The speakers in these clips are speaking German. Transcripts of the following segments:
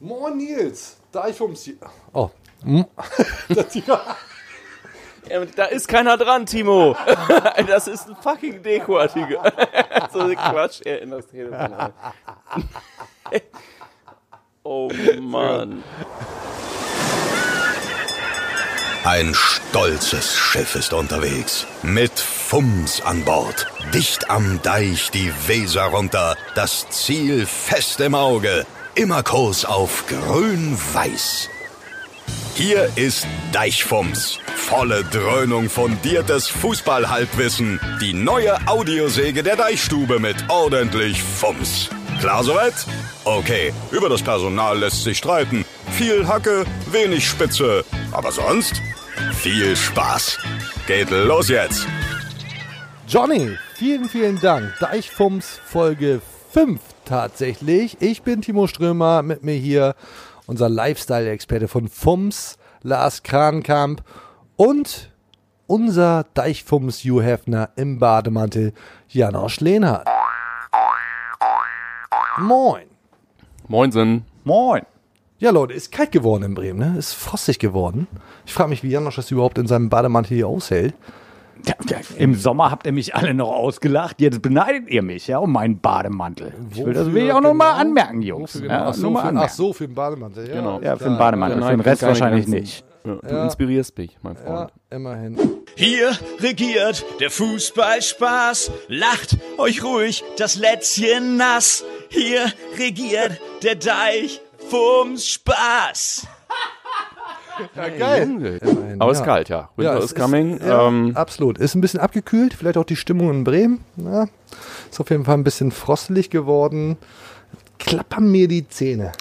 Moin Nils, Deichfums. Oh. Ja, da ist keiner dran, Timo. Das ist ein fucking Dekoartikel. so ein Quatsch, er in das Telefon. Oh Mann. Ein stolzes Schiff ist unterwegs. Mit Fums an Bord. Dicht am Deich die Weser runter. Das Ziel fest im Auge. Immer Kurs auf grün-weiß. Hier ist Deichfums. Volle Dröhnung fundiertes Fußballhalbwissen. Die neue Audiosäge der Deichstube mit ordentlich Fums. Klar soweit? Okay, über das Personal lässt sich streiten. Viel Hacke, wenig Spitze. Aber sonst viel Spaß. Geht los jetzt. Johnny, vielen, vielen Dank. Deichfums Folge 5 tatsächlich. Ich bin Timo Strömer, mit mir hier unser Lifestyle-Experte von Fums, Lars Krankamp und unser Deichfums Hugh Hefner im Bademantel, Janosch Lehnhardt. Moin. Moinsen. Moin. Ja, Leute, ist kalt geworden in Bremen, ne? Ist frostig geworden. Ich frage mich, wie Janosch das überhaupt in seinem Bademantel hier aushält. Ja, ja, Im Sommer habt ihr mich alle noch ausgelacht. Jetzt beneidet ihr mich ja um meinen Bademantel. Ich will das will ich auch noch mal genau? anmerken, Jungs. Wofür Ja, genau? ach, so, für, anmerken. ach so, für den Bademantel. Ja, Genau. Ja, für den. Bademantel. Ja, für den nein, Rest wahrscheinlich Grenzen. nicht. Ja, du inspirierst mich, mein Ja, Freund. immerhin. Hier regiert der Fußballspaß. Lacht euch ruhig das Lätzchen nass. Hier regiert der Deich Fums Spaß. Ja, geil. Aber ja. ist kalt, ja. Winter es is coming. Ist, ja, ähm, absolut. Ist ein bisschen abgekühlt, vielleicht auch die Stimmung in Bremen. Ja, ist auf jeden Fall ein bisschen frostelig geworden. Klappern mir die Zähne.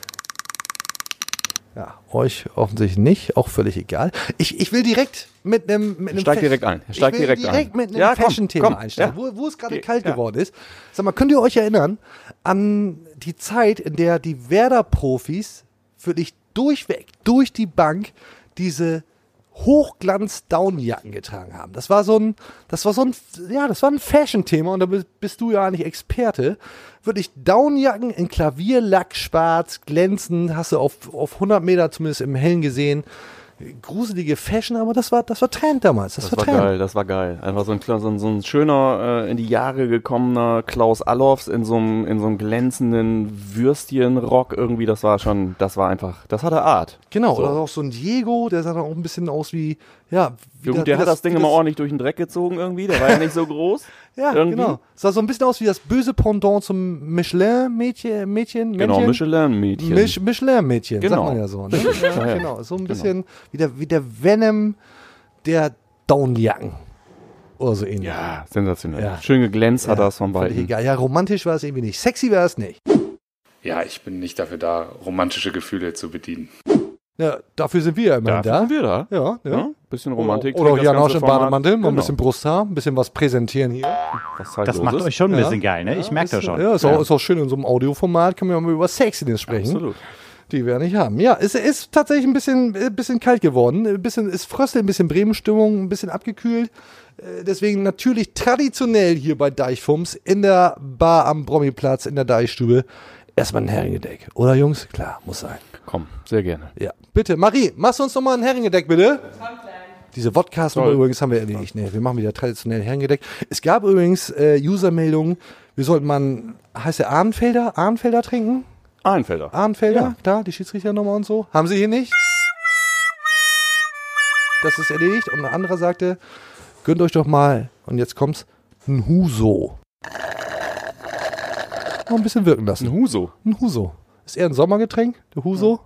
Ja, euch offensichtlich nicht, auch völlig egal. Ich, ich will direkt mit einem mit einem Steig Fash- direkt ein. Steig ich will direkt direkt ein. mit einem Ja, Fashion-Thema einsteigen, ja. wo, wo es gerade Ge- kalt ja. geworden ist. Sag mal, könnt ihr euch erinnern an die Zeit, in der die Werder-Profis wirklich durchweg, durch die Bank diese Hochglanz-Downjacken getragen haben. Das war so ein, das war so ein, ja, das war ein Fashion-Thema und da bist, du ja eigentlich Experte. Wirklich Downjacken in Klavierlack, schwarz, glänzend, hast du auf, auf 100 Meter zumindest im Hellen gesehen. Gruselige Fashion, aber das war, das war Trend damals. Das, Das war Trend. geil, das war geil. Einfach so ein, so ein, so ein schöner, äh, in die Jahre gekommener Klaus Allofs in so einem, in so einem glänzenden Würstchenrock irgendwie, das war schon, das war einfach, das hatte Art. Genau, So. oder auch so ein Diego, der sah dann auch ein bisschen aus wie, ja, wie Ja, gut, da- der wie hat das Ding wie immer ordentlich durch den Dreck gezogen irgendwie, der war ja nicht so groß. Ja, irgendwie. genau. Sah so ein bisschen aus wie das böse Pendant zum Michelin-Mädchen, Mädchen, Genau? Michelin-Mädchen. Mich, Michelin-Mädchen, Genau. sagt man ja so. Ne? Ja, genau, so ein bisschen wie, der, wie der Venom der Downjacken. Oder so ähnlich. ja, sensationell. Ja. Schön geglänzt hat Ja, das von beiden. Egal. Ja, romantisch war es irgendwie nicht. Sexy war es nicht. Ja, ich bin nicht dafür da, romantische Gefühle zu bedienen. Ja, dafür sind wir ja immerhin Dafür sind wir da. da. Ja, ja. Ja, bisschen Romantik. Oder das Janosch im. Bademantel, mal ein Genau. bisschen Brusthaar, ein bisschen was präsentieren hier. Was halt Das macht ist. euch schon ein Ja. bisschen geil, ne? Ich merke das schon. Ja, ist, Auch, ist auch schön in so einem Audioformat, können wir auch mal über Sexiness sprechen. Absolut. Die wir nicht haben. Ja, es ist tatsächlich ein bisschen, ein bisschen kalt geworden. Ein bisschen, es fröstelt ein bisschen Bremen-Stimmung, ein bisschen abgekühlt. Äh, Deswegen natürlich traditionell hier bei Deichfums in der Bar am Bromiplatz in der Deichstube erstmal ein Heringedeck. Oder Jungs? Klar, muss sein. Komm, sehr gerne. Ja. Bitte, Marie, machst du uns nochmal ein Heringedeck, bitte? Diese Vodcast Toll. übrigens haben wir erledigt. Nee, wir machen wieder traditionell Heringedeck. Es gab übrigens äh, Usermeldungen, wir sollten mal, heißt der Ahnfelder, Ahnfelder trinken? Ahlenfelder. Ahnfelder, Ja. da, die Schiedsrichternummer und so. Haben sie hier nicht? Das ist erledigt. Und ein anderer sagte, gönnt euch doch mal, und jetzt kommt's, ein Huso. Noch ein bisschen wirken lassen. Ein Huso. Ein Huso. Ist eher ein Sommergetränk, der Huso.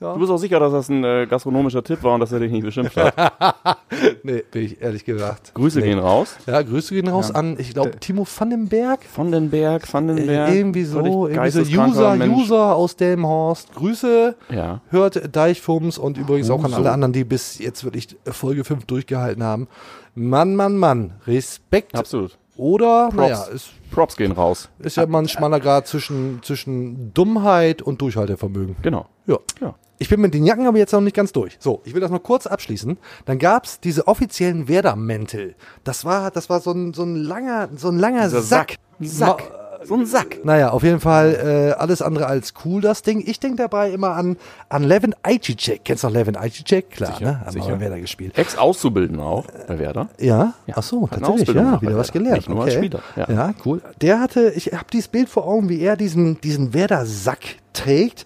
Du bist auch sicher, dass das ein äh, gastronomischer Tipp war und dass er dich nicht beschimpft hat. Nee, bin ich ehrlich gesagt. Grüße nee. gehen raus. Ja, Grüße gehen raus an, ich glaube, Timo Vandenberg. Vandenberg, Vandenberg. Äh, irgendwie so, irgendwie so User, Mensch. User aus Delmenhorst. Grüße. Ja. Hört Deichfums und übrigens auch an alle anderen, die bis jetzt wirklich Folge 5 durchgehalten haben. Mann, Mann, Mann. Respekt. Absolut. Oder, Props. naja, ist, Props gehen raus. ist ja mal ein schmaler Grad zwischen, zwischen Dummheit und Durchhaltevermögen. Genau. Ja. Ja. Ich bin mit den Jacken aber jetzt noch nicht ganz durch. So, ich will das noch kurz abschließen. Dann gab's diese offiziellen Werder-Mäntel. Das war, das war so ein, so ein langer, so ein langer Dieser Sack. Sack. Ma- So ein Sack. Naja, auf jeden Fall äh, alles andere als cool, das Ding. Ich denke dabei immer an, an Levin Ajicek. Kennst du noch Levin Ajicek? Klar, Sicher, ne? Haben wir sicher. bei Werder gespielt. Ex-Auszubildender auch bei Werder. Ja? Ach so, tatsächlich. Ja, wieder was gelernt. Nicht nur okay. als Spieler, ja. ja, cool. Der hatte, ich habe dieses Bild vor Augen, wie er diesen, diesen Werder-Sack trägt.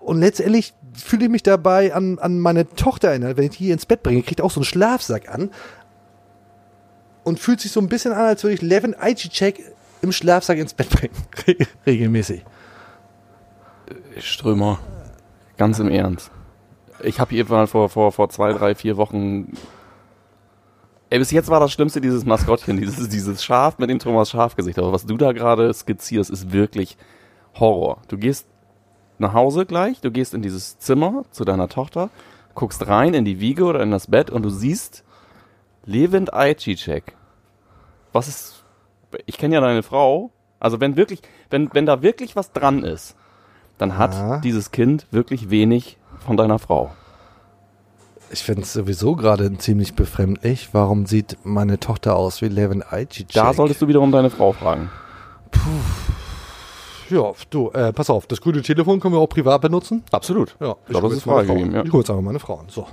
Und letztendlich fühle ich mich dabei an, an meine Tochter erinnert. Wenn ich die ins Bett bringe, kriegt auch so einen Schlafsack an. Und fühlt sich so ein bisschen an, als würde ich Levin Ajicek im Schlafsack ins Bett bringen. Re- Regelmäßig. Strömer. Ganz im Ernst. Ich habe hier mal vor, vor, vor zwei, drei, vier Wochen. Ey, bis jetzt war das Schlimmste dieses Maskottchen, dieses, dieses Schaf mit dem Thomas Schafgesicht. Aber was du da gerade skizzierst, ist wirklich Horror. Du gehst nach Hause gleich, du gehst in dieses Zimmer zu deiner Tochter, guckst rein in die Wiege oder in das Bett und du siehst Levent Ajicek. Was ist. Ich kenne ja deine Frau. Also wenn wirklich, wenn, wenn da wirklich was dran ist, dann hat Ja. dieses Kind wirklich wenig von deiner Frau. Ich finde es sowieso gerade ziemlich befremdlich. Warum sieht meine Tochter aus wie Levin Ajicek? Da solltest du wiederum deine Frau fragen. Ja, du, äh, pass auf, das grüne Telefon können wir auch privat benutzen. Absolut. Ja, Ich glaube, das ist freigegeben, Frau. ja. Ich hole jetzt einfach meine Frau. an. So.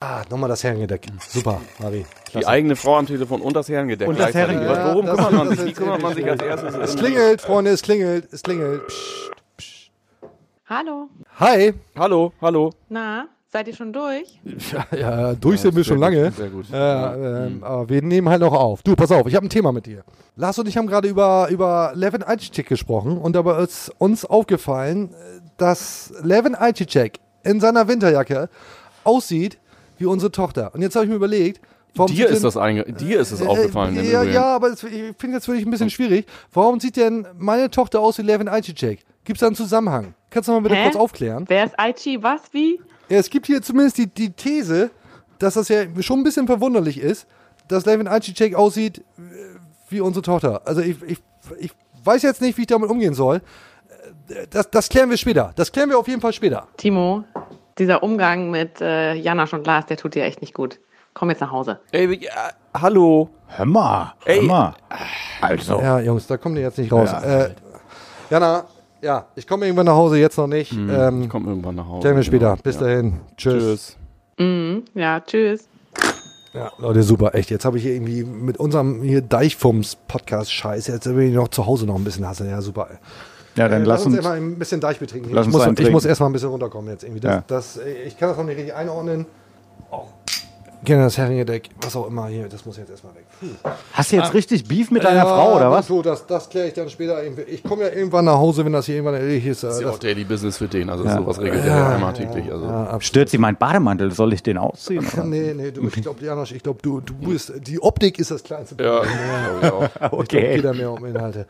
Ah, nochmal das Herrengedeck. Super, Mari. Die eigene Frau am Telefon und das Herrengedeck. Und das. Herrengedeck. Worum Ja, das- kümmert man sich? Wie kümmert man sich als erstes? Es klingelt, Freunde, es klingelt, es klingelt. Psst. Hallo. Hi. Hallo, hallo. Na, seid ihr schon durch? Ja, ja durch sind wir schon gut, lange. sehr gut. Äh, ähm, aber wir nehmen halt noch auf. Du, pass auf, ich habe ein Thema mit dir. Lars und ich haben gerade über, über Levin Ajicek gesprochen und dabei ist uns aufgefallen, äh, dass Levin Ajicek in seiner Winterjacke aussieht wie unsere Tochter. Und jetzt habe ich mir überlegt, warum Dir ist denn- das, einge dir ist es aufgefallen. im Äh, ja, Übrigen. ja, aber es, ich finde jetzt wirklich ein bisschen schwierig. Warum sieht denn meine Tochter aus wie Levin Ajicek? Gibt es da einen Zusammenhang? Kannst du mal bitte Hä? kurz aufklären? Wer ist Aichi? Was? Wie? Ja, es gibt hier zumindest die, die These, dass das ja schon ein bisschen verwunderlich ist, dass Levin Ajicek aussieht äh, wie unsere Tochter. Also ich, ich, ich weiß jetzt nicht, wie ich damit umgehen soll. Äh, Das, das klären wir später. Das klären wir auf jeden Fall später. Timo, dieser Umgang mit äh, Janasch und Lars, der tut dir echt nicht gut. Komm jetzt nach Hause. Ey, ja, hallo. Hör mal, hör Ey. mal. Also, Ja, Jungs, da kommt ihr jetzt nicht raus. Ja. äh, Jana, ja, ich komme irgendwann nach Hause, jetzt noch nicht. Ich Ähm, komme irgendwann nach Hause. klären wir später. Genau. Bis ja. dahin. Tschüss. Tschüss. Mhm. Ja, tschüss. Ja, Leute, super, echt. Jetzt habe ich hier irgendwie mit unserem hier Deichfums-Podcast-Scheiß, jetzt will ich noch zu Hause noch ein bisschen hassen. Ja, super. ja, dann Äh, lass uns uns. erstmal ein bisschen Deich betrinken. Lass Ich uns muss, ich muss erstmal ein bisschen runterkommen jetzt irgendwie. Das, Ja. das, ich kann das noch nicht richtig einordnen. Oh. Gerne das Herringedeck, was auch immer hier, das muss jetzt erstmal weg. Puh. Hast du jetzt richtig Beef mit deiner Ja, Frau, oder was? So, das, das kläre ich dann später. irgendwie. Ich komme ja irgendwann nach Hause, wenn das hier irgendwann erledigt ist. äh, Das ist ja auch Daily Business für den. Also Ja. sowas regelt er ja einmal täglich. Also. ja. Stört sie mein Bademantel? Soll ich den ausziehen? oder? Nee, nee, du, ich glaube, Janosch, ich glaube, du, du bist, die Optik ist das kleinste Ja, Problem. glaub ich auch. Ich glaube, Okay. geht da mehr um Inhalte.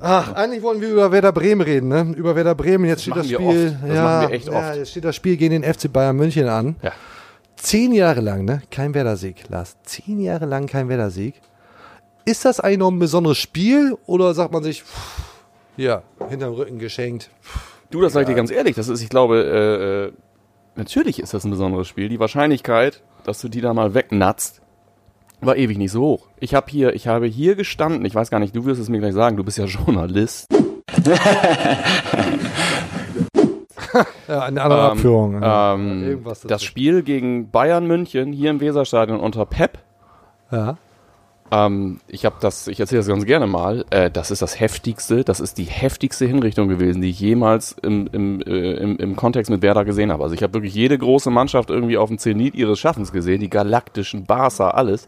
Ach, eigentlich wollen wir über Werder Bremen reden, ne? Über Werder Bremen. Jetzt steht das, Spiel. ja, machen wir echt ja, oft. jetzt steht das Spiel gegen den FC Bayern München an. Ja. Zehn Jahre lang, ne? Kein Werder-Sieg, Lars. Zehn Jahre lang kein Werder-Sieg. Ist das eigentlich noch ein besonderes Spiel oder sagt man sich, pff, ja, hinterm Rücken geschenkt? Du, das sag ich dir ganz ehrlich, das ist, ich glaube, äh, äh, natürlich ist das ein besonderes Spiel. Die Wahrscheinlichkeit, dass du die da mal wegnatzt, war ewig nicht so hoch. Ich habe hier, ich habe hier gestanden, ich weiß gar nicht, du wirst es mir gleich sagen, du bist ja Journalist. Ja, eine andere Ähm, Abführung. ja. Ähm, das dazu. Spiel gegen Bayern München hier im Weserstadion unter Pep. Ja. Ähm, ich habe das, ich erzähle das ganz gerne mal. Äh, das ist das heftigste, das ist die heftigste Hinrichtung gewesen, die ich jemals im, im, äh, im, im Kontext mit Werder gesehen habe. Also ich habe wirklich jede große Mannschaft irgendwie auf dem Zenit ihres Schaffens gesehen, die galaktischen Barca, alles.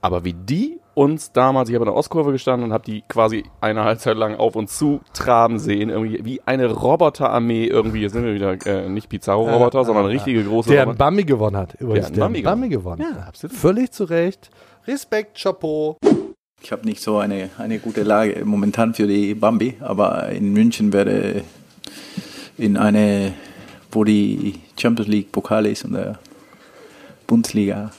Aber wie die uns damals, ich habe in der Ostkurve gestanden und habe die quasi eine Halbzeit lang auf uns zu traben sehen, irgendwie wie eine Roboterarmee irgendwie, jetzt sind wir wieder äh, nicht Pizarro-Roboter, sondern richtige große Der Roboter. Bambi gewonnen hat. Übrigens, einen der Bambi Bambi gewonnen. Ja, absolut. Völlig zu Recht. Respekt, Chapeau. Ich habe nicht so eine, eine gute Lage momentan für die Bambi, aber in München werde in eine, wo die Champions League Pokal ist und der Bundesliga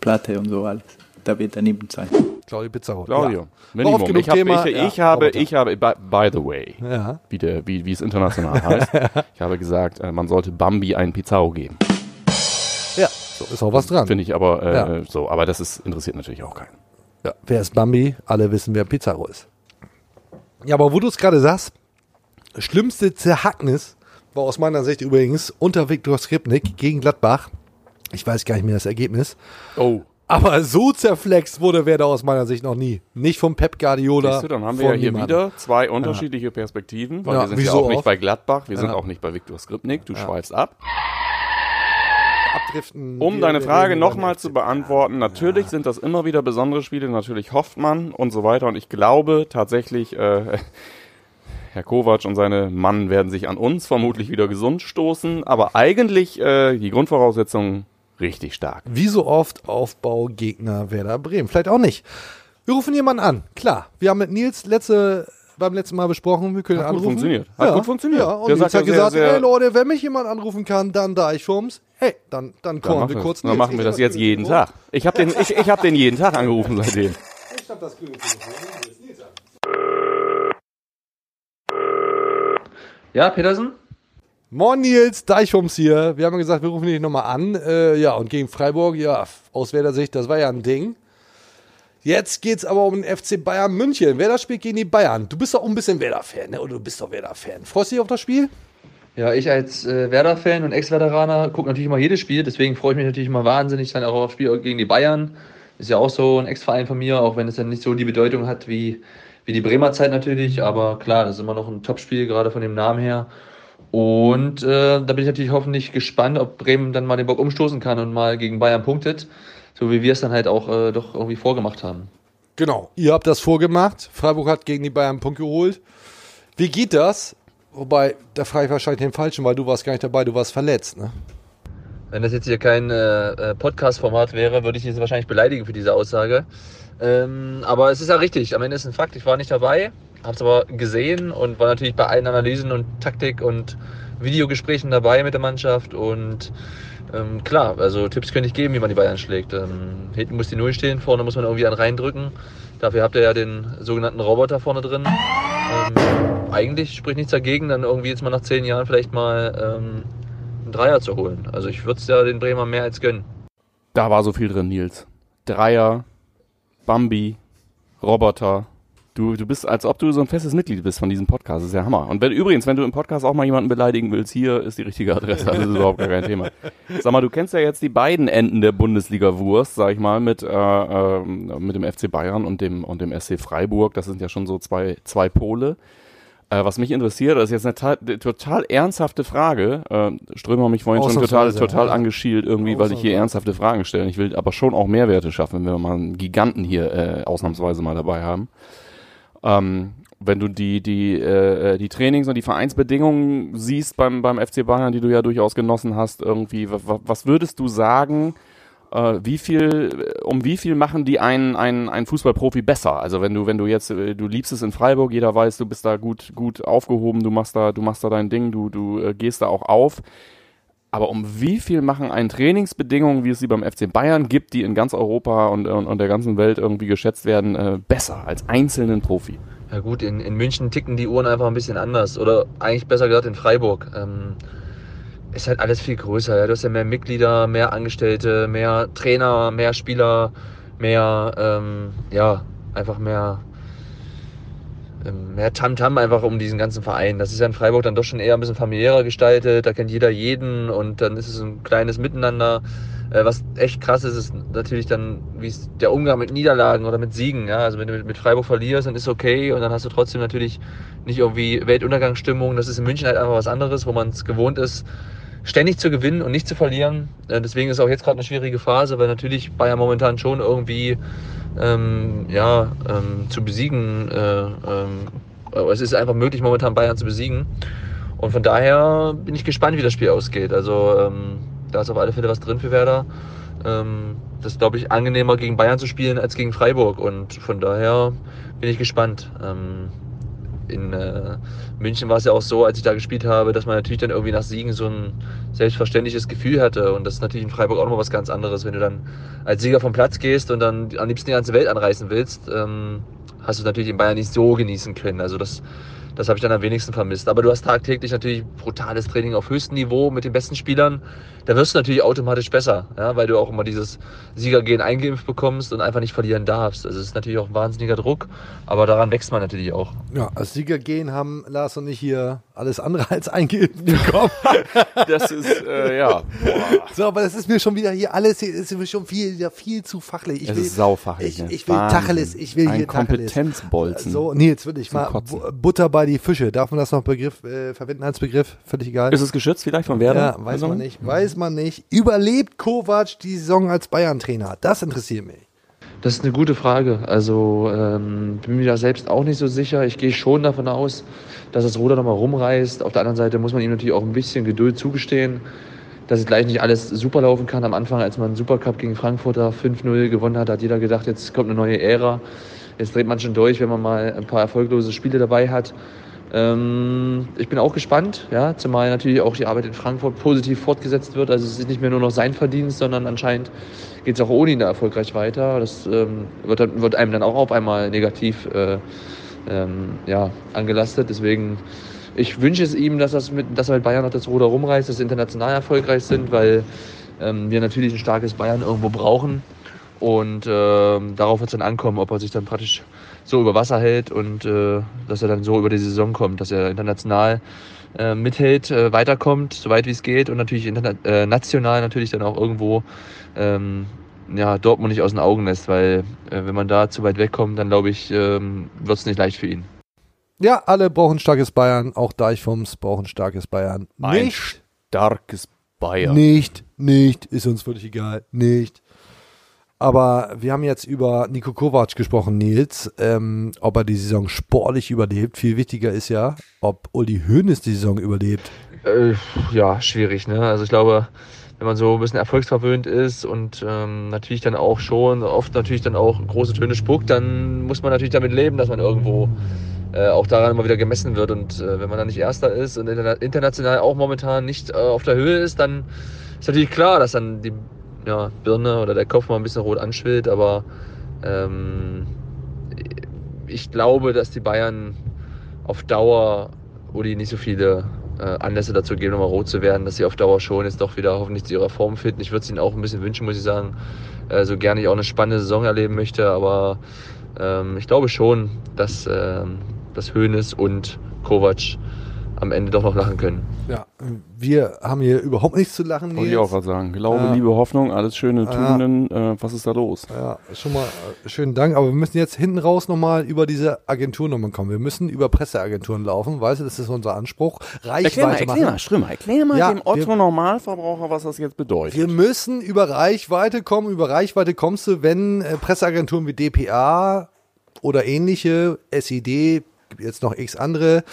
Platte und so alles. Da wird daneben sein. Claudio Pizarro. Claudio, Ja. Minimum. Oft genug Ich, hab, Thema, ich, ja, ich habe, ich habe, by, by the way, Ja. wie, der, wie, wie es international heißt, ich habe gesagt, äh, man sollte Bambi einen Pizarro geben. ja, so ist auch was dran. Finde ich aber äh, Ja. so, aber das ist, interessiert natürlich auch keinen. Ja. Wer ist Bambi? Alle wissen, wer Pizarro ist. Ja, aber wo du es gerade sagst, schlimmste Zerhacknis war aus meiner Sicht übrigens unter Viktor Skripnik gegen Gladbach. Ich weiß gar nicht mehr das Ergebnis. Oh. Aber so zerflext wurde Werder aus meiner Sicht noch nie. Nicht vom Pep Guardiola. Siehst du, dann haben wir ja hier niemandem. wieder zwei unterschiedliche Perspektiven, weil Ja, wir sind ja so auch nicht bei Gladbach, wir sind Ja. auch nicht bei Viktor Skripnik, du schweifst ab. Abdriften. Um deine Frage nochmal zu beantworten, natürlich sind das immer wieder besondere Spiele, natürlich hofft man und so weiter. Und ich glaube tatsächlich, äh, Herr Kovac und seine Mann werden sich an uns vermutlich wieder gesund stoßen, aber eigentlich äh, die Grundvoraussetzungen richtig stark. Wie so oft Aufbau Gegner Werder Bremen. Vielleicht auch nicht. Wir rufen jemanden an. Klar, wir haben mit Nils letzte, beim letzten Mal besprochen, wir können Hat gut anrufen. funktioniert. Hat gut funktioniert. Ja, und Der Nils sagt hat ja gesagt, sehr, sehr- ey Leute, wenn mich jemand anrufen kann, dann da ich Fums. Hey, dann, dann Dann, kommen wir kurz dann Nils. machen wir das jetzt jeden. Tag. Ich habe den, ich, ich hab den jeden Tag angerufen seitdem. Ich hab das grüne Telefon. Ja, Petersen? Moin Nils, Deichhums hier. Wir haben gesagt, wir rufen dich nochmal an. Äh, ja, und gegen Freiburg, ja, aus Werder Sicht, das war ja ein Ding. Jetzt geht's aber um den FC Bayern München. Werder spielt gegen die Bayern. Du bist doch auch ein bisschen Werder-Fan, ne? Oder du bist doch Werder-Fan. Freust du dich auf das Spiel? Ja, ich als äh, Werder-Fan und Ex-Veteraner gucke natürlich immer jedes Spiel, deswegen freue ich mich natürlich immer wahnsinnig dann auch aufs Spiel gegen die Bayern. Ist ja auch so ein Ex-Verein von mir, auch wenn es dann nicht so die Bedeutung hat wie, wie die Bremer Zeit natürlich. Aber klar, das ist immer noch ein Topspiel, gerade von dem Namen her. Und äh, da bin ich natürlich hoffentlich gespannt, ob Bremen dann mal den Bock umstoßen kann und mal gegen Bayern punktet. So wie wir es dann halt auch äh, doch irgendwie vorgemacht haben. Genau. Ihr habt das vorgemacht. Freiburg hat gegen die Bayern einen Punkt geholt. Wie geht das? Wobei, da frage ich wahrscheinlich den Falschen, weil du warst gar nicht dabei, du warst verletzt, ne? Wenn das jetzt hier kein äh, äh, Podcast-Format wäre, würde ich dich wahrscheinlich beleidigen für diese Aussage. Ähm, aber es ist ja richtig. Am Ende ist ein Fakt. Ich war nicht dabei, habe es aber gesehen und war natürlich bei allen Analysen und Taktik und Videogesprächen dabei mit der Mannschaft. Und ähm, klar, also Tipps könnte ich geben, wie man die Bayern schlägt. Ähm, hinten muss die Null stehen, vorne muss man irgendwie einen reindrücken. Dafür habt ihr ja den sogenannten Roboter vorne drin. Ähm, eigentlich spricht nichts dagegen, dann irgendwie jetzt mal nach zehn Jahren vielleicht mal ähm, einen Dreier zu holen. Also ich würde es ja den Bremer mehr als gönnen. Da war so viel drin, Nils. Dreier, Bambi, Roboter. Du, du bist, als ob du so ein festes Mitglied bist von diesem Podcast. Das ist ja Hammer. Und wenn, übrigens, wenn du im Podcast auch mal jemanden beleidigen willst, hier ist die richtige Adresse. Das ist überhaupt gar kein Thema. Sag mal, du kennst ja jetzt die beiden Enden der Bundesliga-Wurst, sag ich mal, mit, äh, ähm, mit dem FC Bayern und dem, und dem SC Freiburg. Das sind ja schon so zwei, zwei Pole. Äh, was mich interessiert, das ist jetzt eine ta- total ernsthafte Frage. Äh, Strömer mich vorhin schon total, total angeschielt irgendwie, weil ich hier ernsthafte Fragen stelle. Ich will aber schon auch Mehrwerte schaffen, wenn wir mal einen Giganten hier äh, ausnahmsweise mal dabei haben. Ähm, wenn du die, die, äh, die Trainings- und die Vereinsbedingungen siehst beim, beim FC Bayern, die du ja durchaus genossen hast, irgendwie, wa- wa- was würdest du sagen, äh, wie viel, um wie viel machen die einen, einen, einen Fußballprofi besser? Also wenn du, wenn du jetzt, äh, du liebst es in Freiburg, jeder weiß, du bist da gut, gut aufgehoben, du machst da, du machst da dein Ding, du, du äh, gehst da auch auf. Aber um wie viel machen einen Trainingsbedingungen, wie es sie beim FC Bayern gibt, die in ganz Europa und, und, und der ganzen Welt irgendwie geschätzt werden, äh, besser als einzelnen Profi? Ja gut, in, in München ticken die Uhren einfach ein bisschen anders. Oder eigentlich besser gesagt in Freiburg. Ähm, ist halt alles viel größer. Ja. Du hast ja mehr Mitglieder, mehr Angestellte, mehr Trainer, mehr Spieler, mehr, ähm, ja, einfach mehr, mehr Tamtam einfach um diesen ganzen Verein. Das ist ja in Freiburg dann doch schon eher ein bisschen familiärer gestaltet. Da kennt jeder jeden und dann ist es ein kleines Miteinander. Äh, was echt krass ist, ist natürlich dann, wie es der Umgang mit Niederlagen oder mit Siegen. Ja? Also wenn du mit, mit Freiburg verlierst, dann ist okay und dann hast du trotzdem natürlich nicht irgendwie Weltuntergangsstimmung. Das ist in München halt einfach was anderes, wo man es gewohnt ist, ständig zu gewinnen und nicht zu verlieren. Äh, deswegen ist auch jetzt gerade eine schwierige Phase, weil natürlich Bayern momentan schon irgendwie ähm, ja, ähm, zu besiegen. Äh, ähm, es ist einfach möglich, momentan Bayern zu besiegen. Und von daher bin ich gespannt, wie das Spiel ausgeht. Also ähm, da ist auf alle Fälle was drin für Werder. Ähm, das ist, glaube ich, angenehmer gegen Bayern zu spielen als gegen Freiburg. Und von daher bin ich gespannt. In äh, München war es ja auch so, als ich da gespielt habe, dass man natürlich dann irgendwie nach Siegen so ein selbstverständliches Gefühl hatte. Und das ist natürlich in Freiburg auch nochmal was ganz anderes, wenn du dann als Sieger vom Platz gehst und dann am liebsten die ganze Welt anreißen willst. Ähm, hast du natürlich in Bayern nicht so genießen können. Also das, Das habe ich dann am wenigsten vermisst. Aber du hast tagtäglich natürlich brutales Training auf höchstem Niveau mit den besten Spielern. Da wirst du natürlich automatisch besser, ja, weil du auch immer dieses Siegergehen eingeimpft bekommst und einfach nicht verlieren darfst. Also es ist natürlich auch ein wahnsinniger Druck, aber daran wächst man natürlich auch. Ja, als Sieger gehen haben Lars und ich hier alles andere als eingeimpft bekommen. Das ist, äh, ja. so, aber das ist mir schon wieder hier alles, hier ist mir schon viel, ja, viel zu fachlich. Ich Es will, ist saufachlich. Ich, ne? ich will Wahnsinn. Tacheles, ich will Ein hier Tacheles. Kompetenzbolzen. So, Nils, will ich mal Butter bei die Fische. Darf man das noch Begriff äh, verwenden als Begriff? Völlig egal. Ist es geschützt vielleicht von Werder? ja, weiß man nicht, weiß man nicht. Überlebt Kovac die Saison als Bayern-Trainer? Das interessiert mich. Das ist eine gute Frage. Also ähm, bin mir da selbst auch nicht so sicher. Ich gehe schon davon aus, dass das Ruder nochmal rumreißt. Auf der anderen Seite muss man ihm natürlich auch ein bisschen Geduld zugestehen, dass es gleich nicht alles super laufen kann. Am Anfang, als man einen Supercup gegen Frankfurter 5-0 gewonnen hat, hat jeder gedacht, jetzt kommt eine neue Ära. Jetzt dreht man schon durch, wenn man mal ein paar erfolglose Spiele dabei hat. Ähm, ich bin auch gespannt, ja, zumal natürlich auch die Arbeit in Frankfurt positiv fortgesetzt wird. Also es ist nicht mehr nur noch sein Verdienst, sondern anscheinend geht es auch ohne ihn da erfolgreich weiter. Das ähm, wird, wird einem dann auch auf einmal negativ äh, ähm, ja, angelastet. Deswegen, ich wünsche es ihm, dass, das mit, dass er mit Bayern noch das Ruder rumreißt, dass sie international erfolgreich sind, weil ähm, wir natürlich ein starkes Bayern irgendwo brauchen. Und ähm, darauf wird es dann ankommen, ob er sich dann praktisch so über Wasser hält und äh, dass er dann so über die Saison kommt, dass er international äh, mithält, äh, weiterkommt, so weit wie es geht und natürlich äh, national natürlich dann auch irgendwo ähm, ja, Dortmund nicht aus den Augen lässt, weil äh, wenn man da zu weit wegkommt, dann glaube ich, ähm, wird es nicht leicht für ihn. Ja, alle brauchen starkes Bayern. Auch Deichfums brauchen starkes Bayern. Ein Nicht, starkes Bayern. nicht, nicht. Ist uns völlig egal. Nicht. Aber wir haben jetzt über Nico Kovac gesprochen, Nils. Ähm, ob er die Saison sportlich überlebt. Viel wichtiger ist ja, ob Uli Hoeneß die Saison überlebt. Äh, ja, schwierig, ne? Also ich glaube, wenn man so ein bisschen erfolgsverwöhnt ist und ähm, natürlich dann auch schon oft natürlich dann auch große Töne spuckt, dann muss man natürlich damit leben, dass man irgendwo äh, auch daran immer wieder gemessen wird. Und äh, wenn man dann nicht Erster ist und interna international auch momentan nicht äh, auf der Höhe ist, dann ist natürlich klar, dass dann die ja, Birne oder der Kopf mal ein bisschen rot anschwillt. Aber ähm, ich glaube, dass die Bayern auf Dauer Uli nicht so viele äh, Anlässe dazu geben, nochmal rot zu werden, dass sie auf Dauer schon jetzt doch wieder hoffentlich zu ihrer Form finden. Ich würde es ihnen auch ein bisschen wünschen, muss ich sagen. Äh, so gerne ich auch eine spannende Saison erleben möchte, aber ähm, ich glaube schon, dass, ähm, dass Hoeneß und Kovac am Ende doch noch lachen können. Ja, wir haben hier überhaupt nichts zu lachen, Wollte ich auch was sagen. Glaube, Ja. Liebe, Hoffnung, alles schöne Ja. Tugenden. Äh, was ist da los? Ja, schon mal äh, schönen Dank, aber wir müssen jetzt hinten raus nochmal über diese Agenturnummern kommen. Wir müssen über Presseagenturen laufen, weißt du, das ist unser Anspruch. Reichweite machen. Strömer, erklär mal Ja, dem Otto Normalverbraucher, was das jetzt bedeutet. Wir müssen über Reichweite kommen. Über Reichweite kommst du, wenn äh, Presseagenturen wie DPA oder ähnliche, SID, jetzt noch x andere,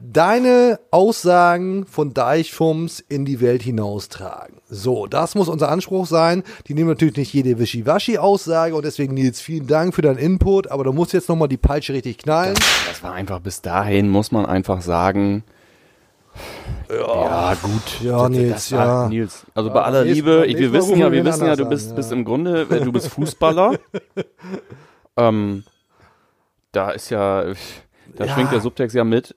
deine Aussagen von Deichfums in die Welt hinaustragen. So, das muss unser Anspruch sein. Die nehmen natürlich nicht jede Wischiwaschi-Aussage und deswegen Nils, vielen Dank für deinen Input, aber du musst jetzt nochmal die Peitsche richtig knallen. Das war einfach bis dahin, muss man einfach sagen. Ja, gut. Ja, Das- Nils, das ja. Nils, also Ja, bei aller nächstes Liebe, ich, wir wissen ja, wir wissen ja, du bist, bist ja. im Grunde, äh, du bist Fußballer. ähm, da ist ja, da Ja. schwingt der Subtext ja mit.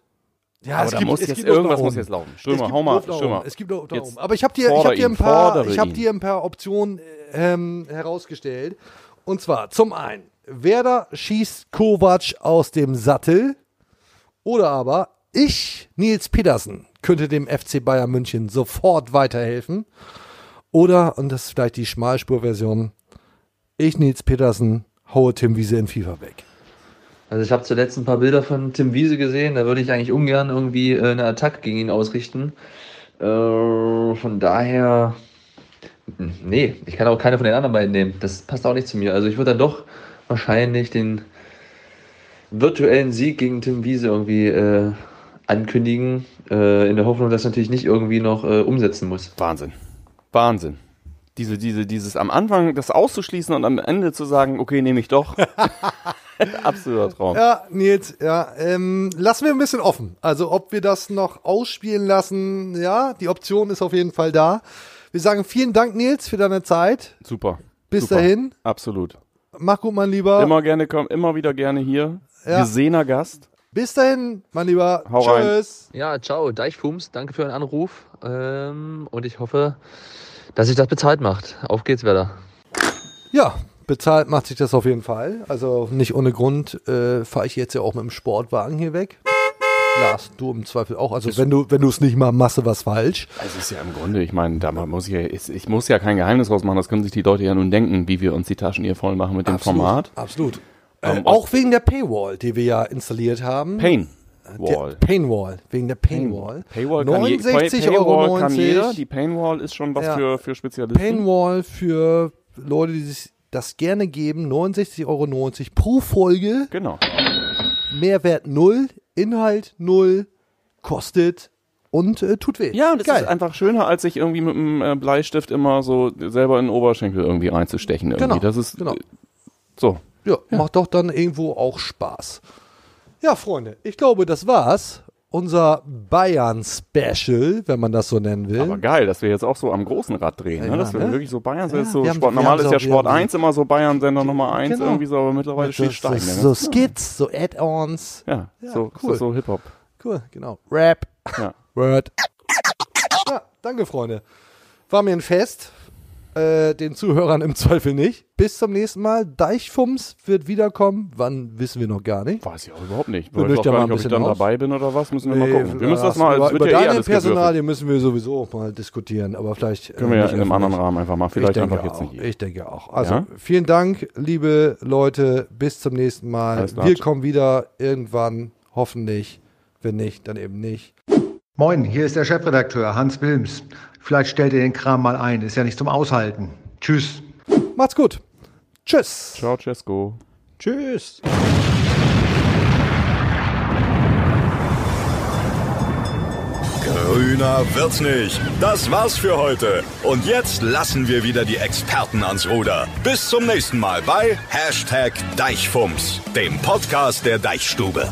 Ja, Aber es da gibt- muss es jetzt gibt irgendwas muss jetzt laufen. Es Stürmer, gibt hau mal, Stürmer. Es gibt Jetzt oben. Aber ich habe dir, ich hab dir ein paar, ich habe dir ein paar Optionen ähm, herausgestellt. Und zwar zum einen, Werder schießt Kovac aus dem Sattel. Oder aber ich, Nils Petersen, könnte dem FC Bayern München sofort weiterhelfen. Oder, und das ist vielleicht die Schmalspurversion, ich, Nils Petersen, haue Tim Wiese in FIFA weg. Also ich habe zuletzt ein paar Bilder von Tim Wiese gesehen, da würde ich eigentlich ungern irgendwie äh, eine Attacke gegen ihn ausrichten. Äh, von daher, hm, nee, ich kann auch keine von den anderen beiden nehmen. Das passt auch nicht zu mir. Also ich würde dann doch wahrscheinlich den virtuellen Sieg gegen Tim Wiese irgendwie äh, ankündigen, äh, in der Hoffnung, dass er natürlich nicht irgendwie noch äh, umsetzen muss. Wahnsinn. Wahnsinn. Diese, diese, dieses am Anfang das auszuschließen und am Ende zu sagen, okay, nehme ich doch. Absoluter Traum. Ja, Nils, ja, ähm, lassen wir ein bisschen offen. Also, ob wir das noch ausspielen lassen, ja, die Option ist auf jeden Fall da. Wir sagen vielen Dank, Nils, für deine Zeit. Super. Bis Super. dahin. Absolut. Mach gut, mein Lieber. Immer gerne kommen, immer wieder gerne hier. Ja. Gesehener Gast. Bis dahin, mein Lieber. Hau rein. Tschüss. Ja, ciao, Deichfums, danke für den Anruf. Ähm, und ich hoffe, dass sich das bezahlt macht. Auf geht's, Werder. Ja, bezahlt macht sich das auf jeden Fall. Also nicht ohne Grund äh, fahre ich jetzt ja auch mit dem Sportwagen hier weg. Lars, du im Zweifel auch. Also wenn du wenn du es nicht mal machst, was falsch. Also ist ja im Grunde, ich meine, da muss ich ja, ich, muss ja kein Geheimnis draus machen, das können sich die Leute ja nun denken, wie wir uns die Taschen hier voll machen mit dem Absolut, Format. Absolut. Äh, Ähm, auch wegen der Paywall, die wir ja installiert haben. Pain. Der Wall. Painwall, wegen der Painwall. Paywall kann, je, 69,90 Pay- Euro. kann jeder. Die Painwall ist schon was Ja. für, für Spezialisten. Painwall für Leute, die sich das gerne geben. 69,90 Euro pro Folge. Genau. Mehrwert null, Inhalt null, kostet und äh, tut weh. Ja, und es Geil. ist einfach schöner, als sich irgendwie mit einem äh, Bleistift immer so selber in den Oberschenkel irgendwie reinzustechen. Irgendwie. Genau, Das ist genau. äh, so. Ja, macht doch dann irgendwo auch Spaß. Ja, Freunde, ich glaube, das war's. Unser Bayern-Special, wenn man das so nennen will. Aber geil, dass wir jetzt auch so am großen Rad drehen, Ja, ne? dass wir ne? wirklich so Bayern sind. Ja, so haben- Sport, normal ist ja so- Sport wir haben- 1 immer so Bayern-Sender Nummer 1 Genau. irgendwie so, aber mittlerweile steht das, steigen. das, ne? so Skits, so Add-ons. ja, Ja, so, cool. so, so Hip-Hop. Cool, genau. Rap. Ja. Word. Ja, danke, Freunde. War mir ein Fest. Äh, den Zuhörern im Zweifel nicht. Bis zum nächsten Mal. Deichfums wird wiederkommen. Wann wissen wir noch gar nicht. Weiß ich auch überhaupt nicht. Wir Weiß ich auch gar mal nicht, ob ich dann aus. dabei bin oder was, müssen wir mal Nee, gucken. Wir müssen das mal, über, über ja eh. Personalien müssen wir sowieso mal diskutieren, aber vielleicht Können wir ja in einem anderen. Rahmen einfach mal. Vielleicht ich denke einfach jetzt auch. nicht. Ich denke auch. Also Ja? vielen Dank, liebe Leute. Bis zum nächsten Mal. Wir kommen wieder irgendwann, hoffentlich. Wenn nicht, dann eben nicht. Moin, hier ist der Chefredakteur Hans Wilms. Vielleicht stellt ihr den Kram mal ein, ist ja nicht zum Aushalten. Tschüss. Macht's gut. Tschüss. Ciao, Cesco. Tschüss. Grüner wird's nicht. Das war's für heute. Und jetzt lassen wir wieder die Experten ans Ruder. Bis zum nächsten Mal bei Hashtag Deichfumms, dem Podcast der Deichstube.